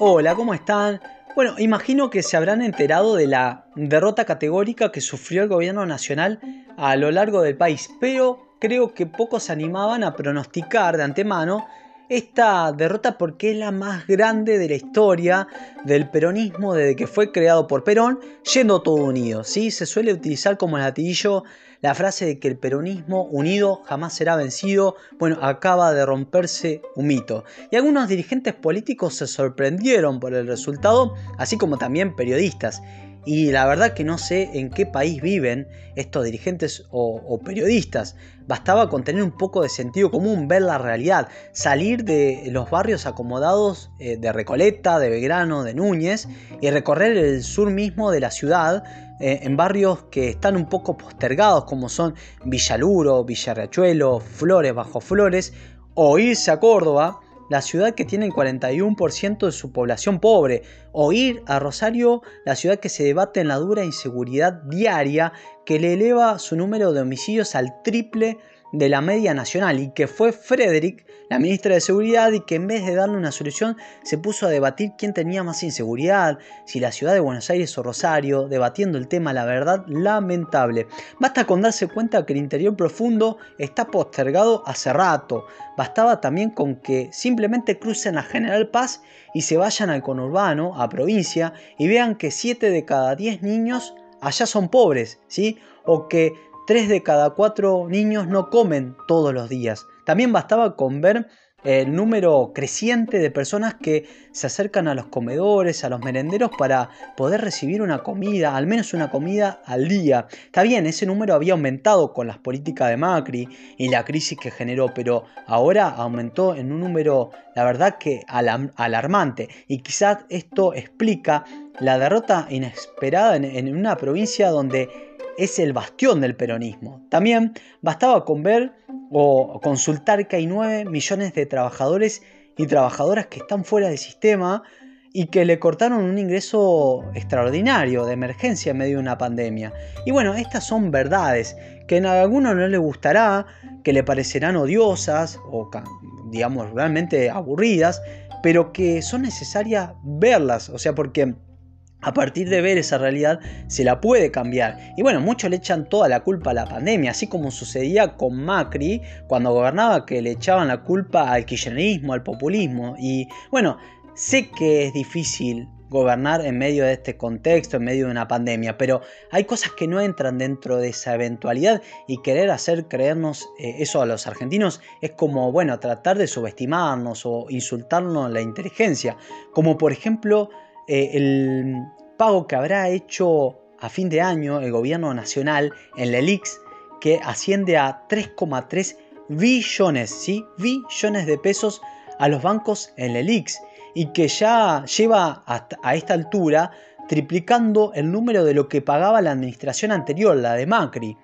Hola, ¿cómo están? Bueno, imagino que se habrán enterado de la derrota categórica que sufrió el gobierno nacional a lo largo del país, pero creo que pocos se animaban a pronosticar de antemano esta derrota porque es la más grande de la historia del peronismo desde que fue creado por Perón, yendo todo unido. ¿sí? Se suele utilizar como latillo la frase de que el peronismo unido jamás será vencido. Bueno, acaba de romperse un mito. Y algunos dirigentes políticos se sorprendieron por el resultado, así como también periodistas. Y la verdad que no sé en qué país viven estos dirigentes o, periodistas. Bastaba con tener un poco de sentido común, ver la realidad, salir de los barrios acomodados eh, de Recoleta, de Belgrano, de Núñez y recorrer el sur mismo de la ciudad eh, en barrios que están un poco postergados como son Villaluro, Villarriachuelo, Flores, Bajo Flores o irse a Córdoba la ciudad que tiene el 41% de su población pobre, o ir a Rosario, la ciudad que se debate en la dura inseguridad diaria que le eleva su número de homicidios al triple de la media nacional y que fue Frederick, la ministra de Seguridad, y que en vez de darle una solución se puso a debatir quién tenía más inseguridad, si la ciudad de Buenos Aires o Rosario, debatiendo el tema, la verdad, lamentable. Basta con darse cuenta que el interior profundo está postergado hace rato. Bastaba también con que simplemente crucen a General Paz y se vayan al conurbano, a provincia, y vean que 7 de cada 10 niños allá son pobres, ¿sí? O que 3 de cada 4 niños no comen todos los días. También bastaba con ver el número creciente de personas que se acercan a los comedores, a los merenderos para poder recibir una comida, al menos una comida al día. Está bien, ese número había aumentado con las políticas de Macri y la crisis que generó, pero ahora aumentó en un número, la verdad que alarmante. Y quizás esto explica la derrota inesperada en una provincia donde es el bastión del peronismo. También bastaba con ver o consultar que hay 9 millones de trabajadores y trabajadoras que están fuera del sistema y que le cortaron un ingreso extraordinario de emergencia en medio de una pandemia. Y bueno, estas son verdades que a alguno no le gustará, que le parecerán odiosas o digamos realmente aburridas, pero que son necesarias verlas, o sea, porque a partir de ver esa realidad se la puede cambiar. Y bueno, muchos le echan toda la culpa a la pandemia, así como sucedía con Macri cuando gobernaba que le echaban la culpa al kirchnerismo, al populismo. Y bueno, sé que es difícil gobernar en medio de este contexto, en medio de una pandemia, pero hay cosas que no entran dentro de esa eventualidad y querer hacer creernos eh, eso a los argentinos es como, bueno, tratar de subestimarnos o insultarnos la inteligencia, como por ejemplo eh, el pago que habrá hecho a fin de año el gobierno nacional en la ELIX, que asciende a 3,3 billones, ¿sí? billones de pesos a los bancos en la ELIX y que ya lleva hasta a esta altura triplicando el número de lo que pagaba la administración anterior, la de Macri.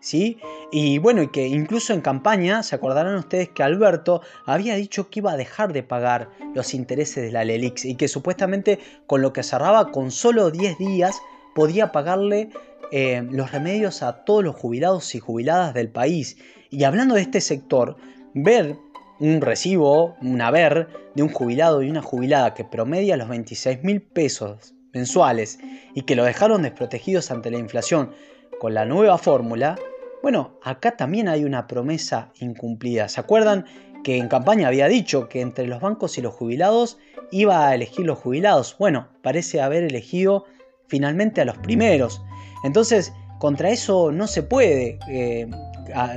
¿Sí? Y bueno, y que incluso en campaña, se acordarán ustedes que Alberto había dicho que iba a dejar de pagar los intereses de la Lelix y que supuestamente con lo que cerraba con solo 10 días podía pagarle eh, los remedios a todos los jubilados y jubiladas del país. Y hablando de este sector, ver un recibo, un haber de un jubilado y una jubilada que promedia los 26 mil pesos mensuales y que lo dejaron desprotegidos ante la inflación con la nueva fórmula, bueno, acá también hay una promesa incumplida. ¿Se acuerdan que en campaña había dicho que entre los bancos y los jubilados iba a elegir los jubilados? Bueno, parece haber elegido finalmente a los primeros. Entonces, contra eso no se puede eh,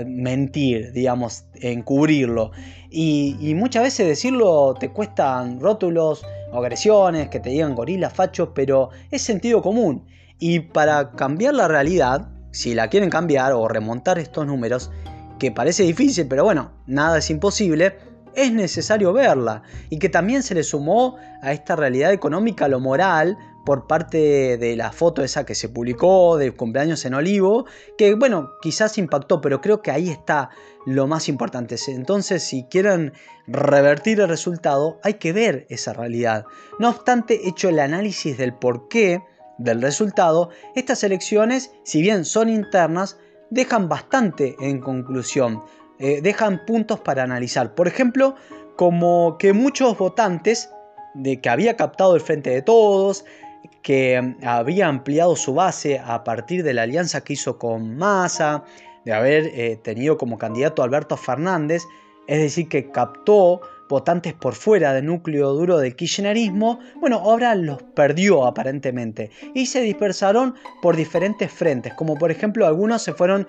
mentir, digamos, encubrirlo. Y, y, muchas veces decirlo te cuestan rótulos agresiones, que te digan gorilas, fachos, pero es sentido común. Y para cambiar la realidad, si la quieren cambiar o remontar estos números, que parece difícil, pero bueno, nada es imposible, es necesario verla. Y que también se le sumó a esta realidad económica lo moral por parte de la foto esa que se publicó de cumpleaños en Olivo, que bueno, quizás impactó, pero creo que ahí está lo más importante. Entonces, si quieren revertir el resultado, hay que ver esa realidad. No obstante, hecho el análisis del por qué, del resultado, estas elecciones, si bien son internas, dejan bastante en conclusión, eh, dejan puntos para analizar. Por ejemplo, como que muchos votantes de que había captado el frente de todos, que había ampliado su base a partir de la alianza que hizo con Massa, de haber eh, tenido como candidato a Alberto Fernández, es decir, que captó votantes por fuera del núcleo duro del kirchnerismo, bueno, ahora los perdió aparentemente y se dispersaron por diferentes frentes, como por ejemplo algunos se fueron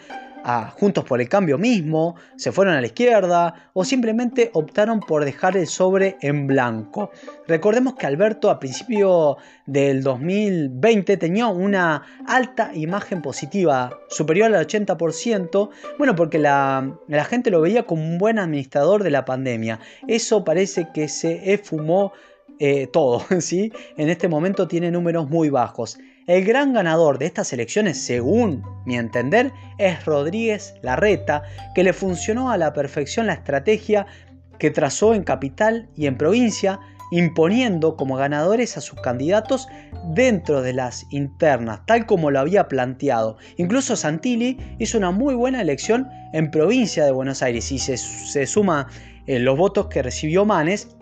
Juntos por el Cambio mismo, se fueron a la izquierda o simplemente optaron por dejar el sobre en blanco. Recordemos que Alberto a principio del 2020 tenía una alta imagen positiva, superior al 80%, bueno, porque la, la gente lo veía como un buen administrador de la pandemia. Eso parece que se esfumó eh, todo, ¿sí? En este momento tiene números muy bajos. El gran ganador de estas elecciones, según mi entender, es Rodríguez Larreta, que le funcionó a la perfección la estrategia que trazó en capital y en provincia, imponiendo como ganadores a sus candidatos dentro de las internas, tal como lo había planteado. Incluso Santilli hizo una muy buena elección en provincia de Buenos Aires y se, suma eh, los votos que recibió Manes.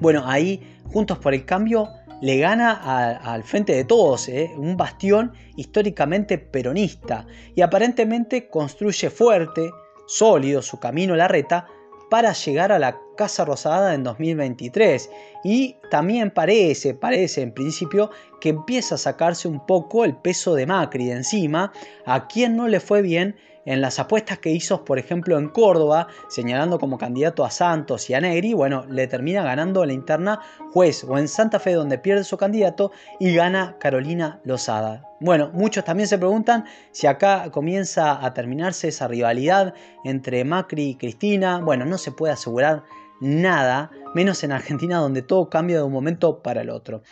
Bueno, ahí Juntos por el Cambio le gana al frente de todos, ¿eh? un bastión históricamente peronista, y aparentemente construye fuerte, sólido su camino a la reta para llegar a la Casa Rosada en 2023. Y también parece, parece en principio, que empieza a sacarse un poco el peso de Macri de encima, a quien no le fue bien en las apuestas que hizo, por ejemplo, en Córdoba, señalando como candidato a Santos y a Negri, bueno, le termina ganando la interna juez, o en Santa Fe, donde pierde su candidato y gana Carolina Lozada. Bueno, muchos también se preguntan si acá comienza a terminarse esa rivalidad entre Macri y Cristina. Bueno, no se puede asegurar nada, menos en Argentina donde todo cambia de un momento para el otro.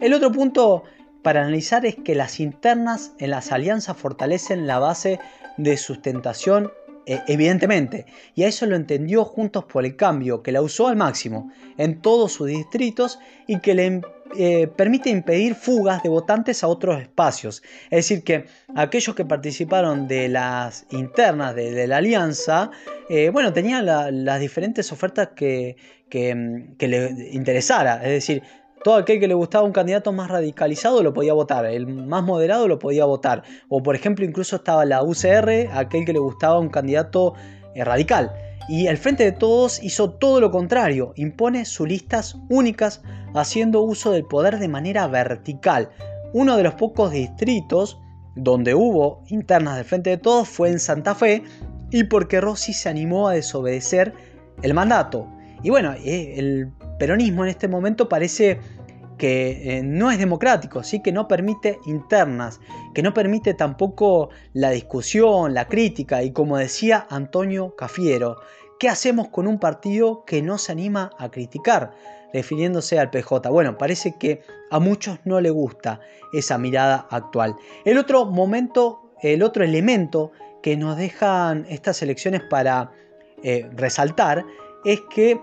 El otro punto para analizar es que las internas en las alianzas fortalecen la base de sustentación eh, evidentemente, y a eso lo entendió Juntos por el Cambio, que la usó al máximo en todos sus distritos y que le eh, permite impedir fugas de votantes a otros espacios. Es decir, que aquellos que participaron de las internas de, la alianza, eh, bueno, tenían las diferentes ofertas que, que, que le interesara. Es decir, todo aquel que le gustaba un candidato más radicalizado lo podía votar, el más moderado lo podía votar. O por ejemplo incluso estaba la UCR, aquel que le gustaba un candidato eh, radical. Y el Frente de Todos hizo todo lo contrario, impone sus listas únicas haciendo uso del poder de manera vertical. Uno de los pocos distritos donde hubo internas del Frente de Todos fue en Santa Fe y porque Rossi se animó a desobedecer el mandato. Y bueno, eh, el peronismo en este momento parece que eh, no es democrático, ¿sí? que no permite internas, que no permite tampoco la discusión, la crítica y como decía Antonio Cafiero, ¿qué hacemos con un partido que no se anima a criticar? refiriéndose al PJ. Bueno, parece que a muchos no le gusta esa mirada actual. El otro momento, el otro elemento que nos dejan estas elecciones para eh, resaltar es que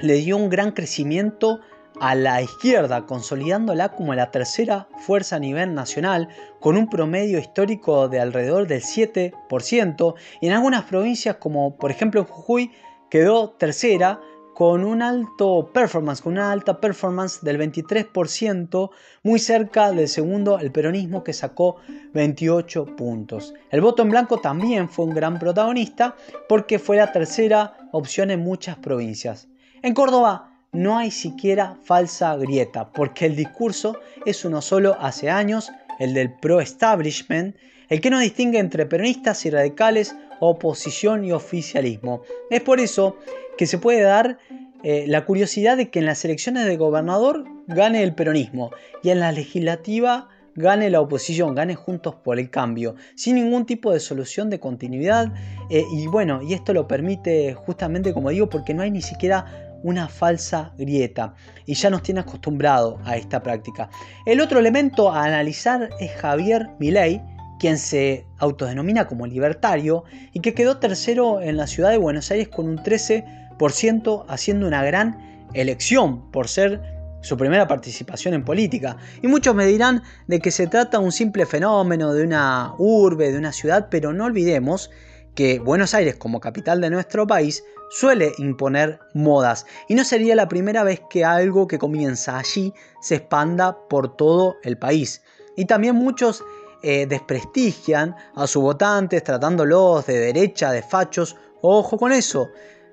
le dio un gran crecimiento a la izquierda, consolidándola como la tercera fuerza a nivel nacional, con un promedio histórico de alrededor del 7%, y en algunas provincias como por ejemplo en Jujuy quedó tercera con un alto performance, con una alta performance del 23%, muy cerca del segundo, el peronismo que sacó 28 puntos. El voto en blanco también fue un gran protagonista porque fue la tercera opción en muchas provincias. En Córdoba no hay siquiera falsa grieta, porque el discurso es uno solo hace años, el del pro-establishment, el que no distingue entre peronistas y radicales, oposición y oficialismo. Es por eso que se puede dar eh, la curiosidad de que en las elecciones de gobernador gane el peronismo y en la legislativa gane la oposición, gane juntos por el cambio, sin ningún tipo de solución de continuidad. Eh, y bueno, y esto lo permite justamente, como digo, porque no hay ni siquiera una falsa grieta y ya nos tiene acostumbrado a esta práctica. El otro elemento a analizar es Javier Milei, quien se autodenomina como libertario y que quedó tercero en la ciudad de Buenos Aires con un 13%, haciendo una gran elección por ser su primera participación en política. Y muchos me dirán de que se trata de un simple fenómeno de una urbe, de una ciudad, pero no olvidemos que Buenos Aires como capital de nuestro país suele imponer modas y no sería la primera vez que algo que comienza allí se expanda por todo el país. Y también muchos eh, desprestigian a sus votantes tratándolos de derecha, de fachos. Ojo con eso,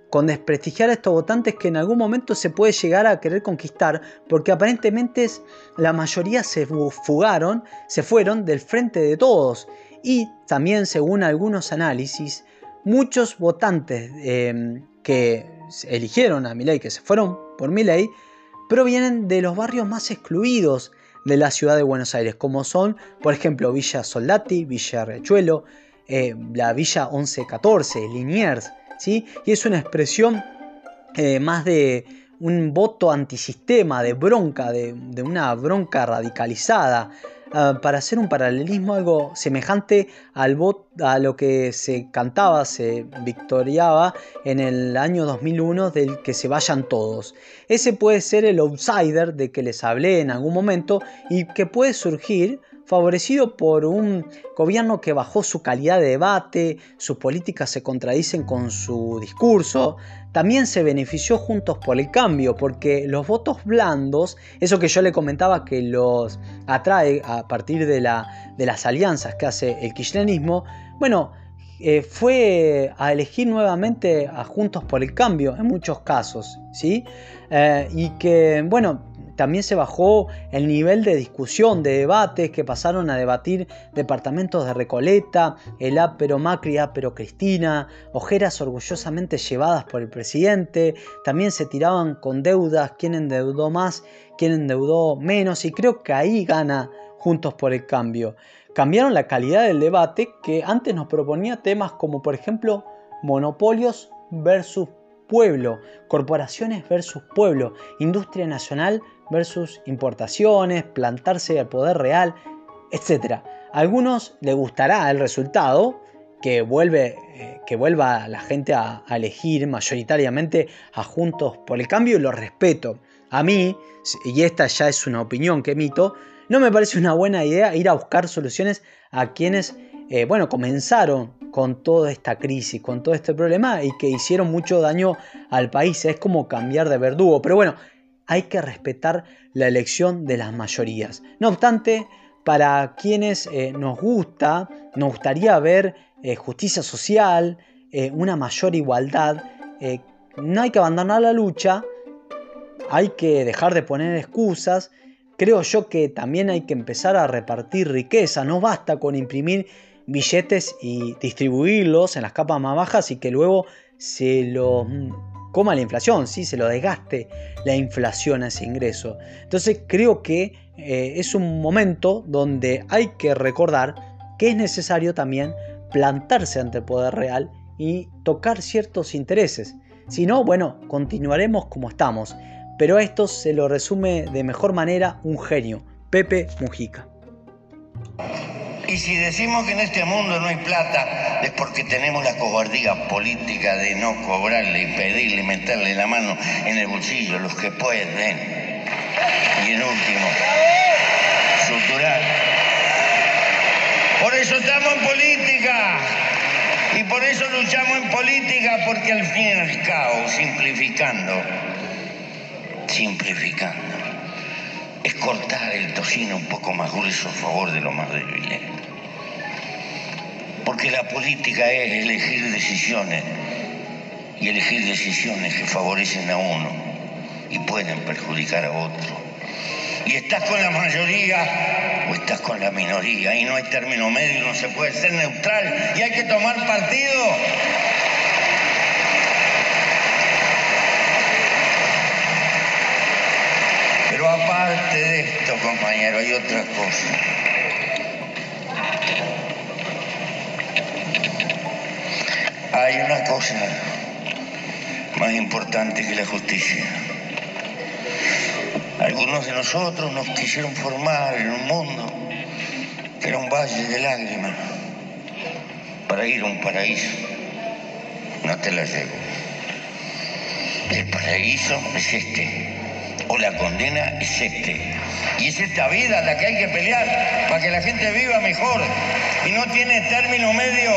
con desprestigiar a estos votantes que en algún momento se puede llegar a querer conquistar, porque aparentemente la mayoría se fugaron, se fueron del frente de todos. Y también, según algunos análisis, muchos votantes em, que eligieron a Milei, que se fueron por Milei, provienen de los barrios más excluidos de la ciudad de Buenos Aires, como son, por ejemplo, Villa Soldati, Villa Riachuelo, eh, la Villa 1114, Liniers, ¿sí? Y es una expresión eh, más de un voto antisistema, de bronca, de, de una bronca radicalizada, Ah, para hacer un paralelismo algo semejante al a lo que se cantaba, se victoriaba en el año 2001 del que se vayan todos. Ese puede ser el outsider de que les hablé en algún momento y que puede surgir favorecido por un gobierno que bajó su calidad de debate, sus políticas se contradicen con su discurso, también se benefició Juntos por el Cambio, porque los votos blandos, eso que yo le comentaba que los atrae a partir de, la, de las alianzas que hace el kirchnerismo, bueno, eh, fue a elegir nuevamente a Juntos por el Cambio en muchos casos, ¿sí? Eh, y que, bueno, también se bajó el nivel de discusión, de debates que pasaron a debatir departamentos de Recoleta, el Apero Macri, Apero Cristina, ojeras orgullosamente llevadas por el presidente. También se tiraban con deudas, quién endeudó más, quién endeudó menos, y creo que ahí gana Juntos por el Cambio. Cambiaron la calidad del debate que antes nos proponía temas como por ejemplo monopolios versus pueblo, corporaciones versus pueblo, industria nacional versus importaciones, plantarse al poder real, etc. A algunos les gustará el resultado, que, vuelve, eh, que vuelva la gente a, elegir mayoritariamente a Juntos por el Cambio y lo respeto. A mí, y esta ya es una opinión que emito, no me parece una buena idea ir a buscar soluciones a quienes, eh, bueno, comenzaron con toda esta crisis, con todo este problema y que hicieron mucho daño al país. Es como cambiar de verdugo. Pero bueno, hay que respetar la elección de las mayorías. No obstante, para quienes eh, nos gusta, nos gustaría ver eh, justicia social, eh, una mayor igualdad, no hay que abandonar la lucha, hay que dejar de poner excusas. Creo yo que también hay que empezar a repartir riqueza, no basta con imprimir billetes y distribuirlos en las capas más bajas y que luego se los coma la inflación, ¿sí? se lo desgaste la inflación a ese ingreso. Entonces creo que eh, es un momento donde hay que recordar que es necesario también plantarse ante el poder real y tocar ciertos intereses. Si no, bueno, continuaremos como estamos. Pero esto se lo resume de mejor manera un genio, Pepe Mujica. Y si decimos que en este mundo no hay plata, es porque tenemos la cobardía política de no cobrarle y pedirle, meterle la mano en el bolsillo los que pueden. Y en último, suturar. Por eso estamos en política. Y por eso luchamos en política, porque al fin y al cabo, simplificando, simplificando, es cortar el tocino un poco más grueso a favor de lo más débiles porque la política es elegir decisiones y elegir decisiones que favorecen a uno y pueden perjudicar a otro. Y estás con la mayoría o estás con la minoría y no hay término medio, no se puede ser neutral y hay que tomar partido. Pero aparte de esto, compañero, hay otra cosa. Hay una cosa más importante que la justicia. Algunos de nosotros nos quisieron formar en un mundo que era un valle de lágrimas para ir a un paraíso. No te la llevo. El paraíso es este, o la condena es este. Y es esta vida la que hay que pelear para que la gente viva mejor. Y no tiene término medio